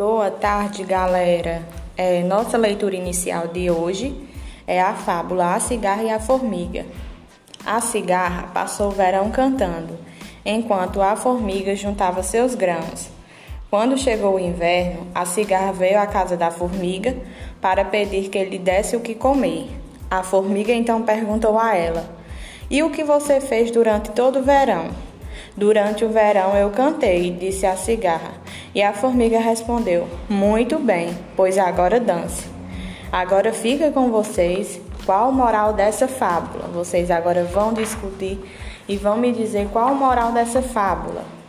Boa tarde, galera. É, nossa leitura inicial de hoje é a fábula A Cigarra e a Formiga. A cigarra passou o verão cantando, enquanto a formiga juntava seus grãos. Quando chegou o inverno, a cigarra veio à casa da formiga para pedir que lhe desse o que comer. A formiga então perguntou a ela: E o que você fez durante todo o verão? Durante o verão eu cantei, disse a cigarra. E a formiga respondeu: Muito bem, pois agora dance. Agora fica com vocês qual a moral dessa fábula. Vocês agora vão discutir e vão me dizer qual a moral dessa fábula.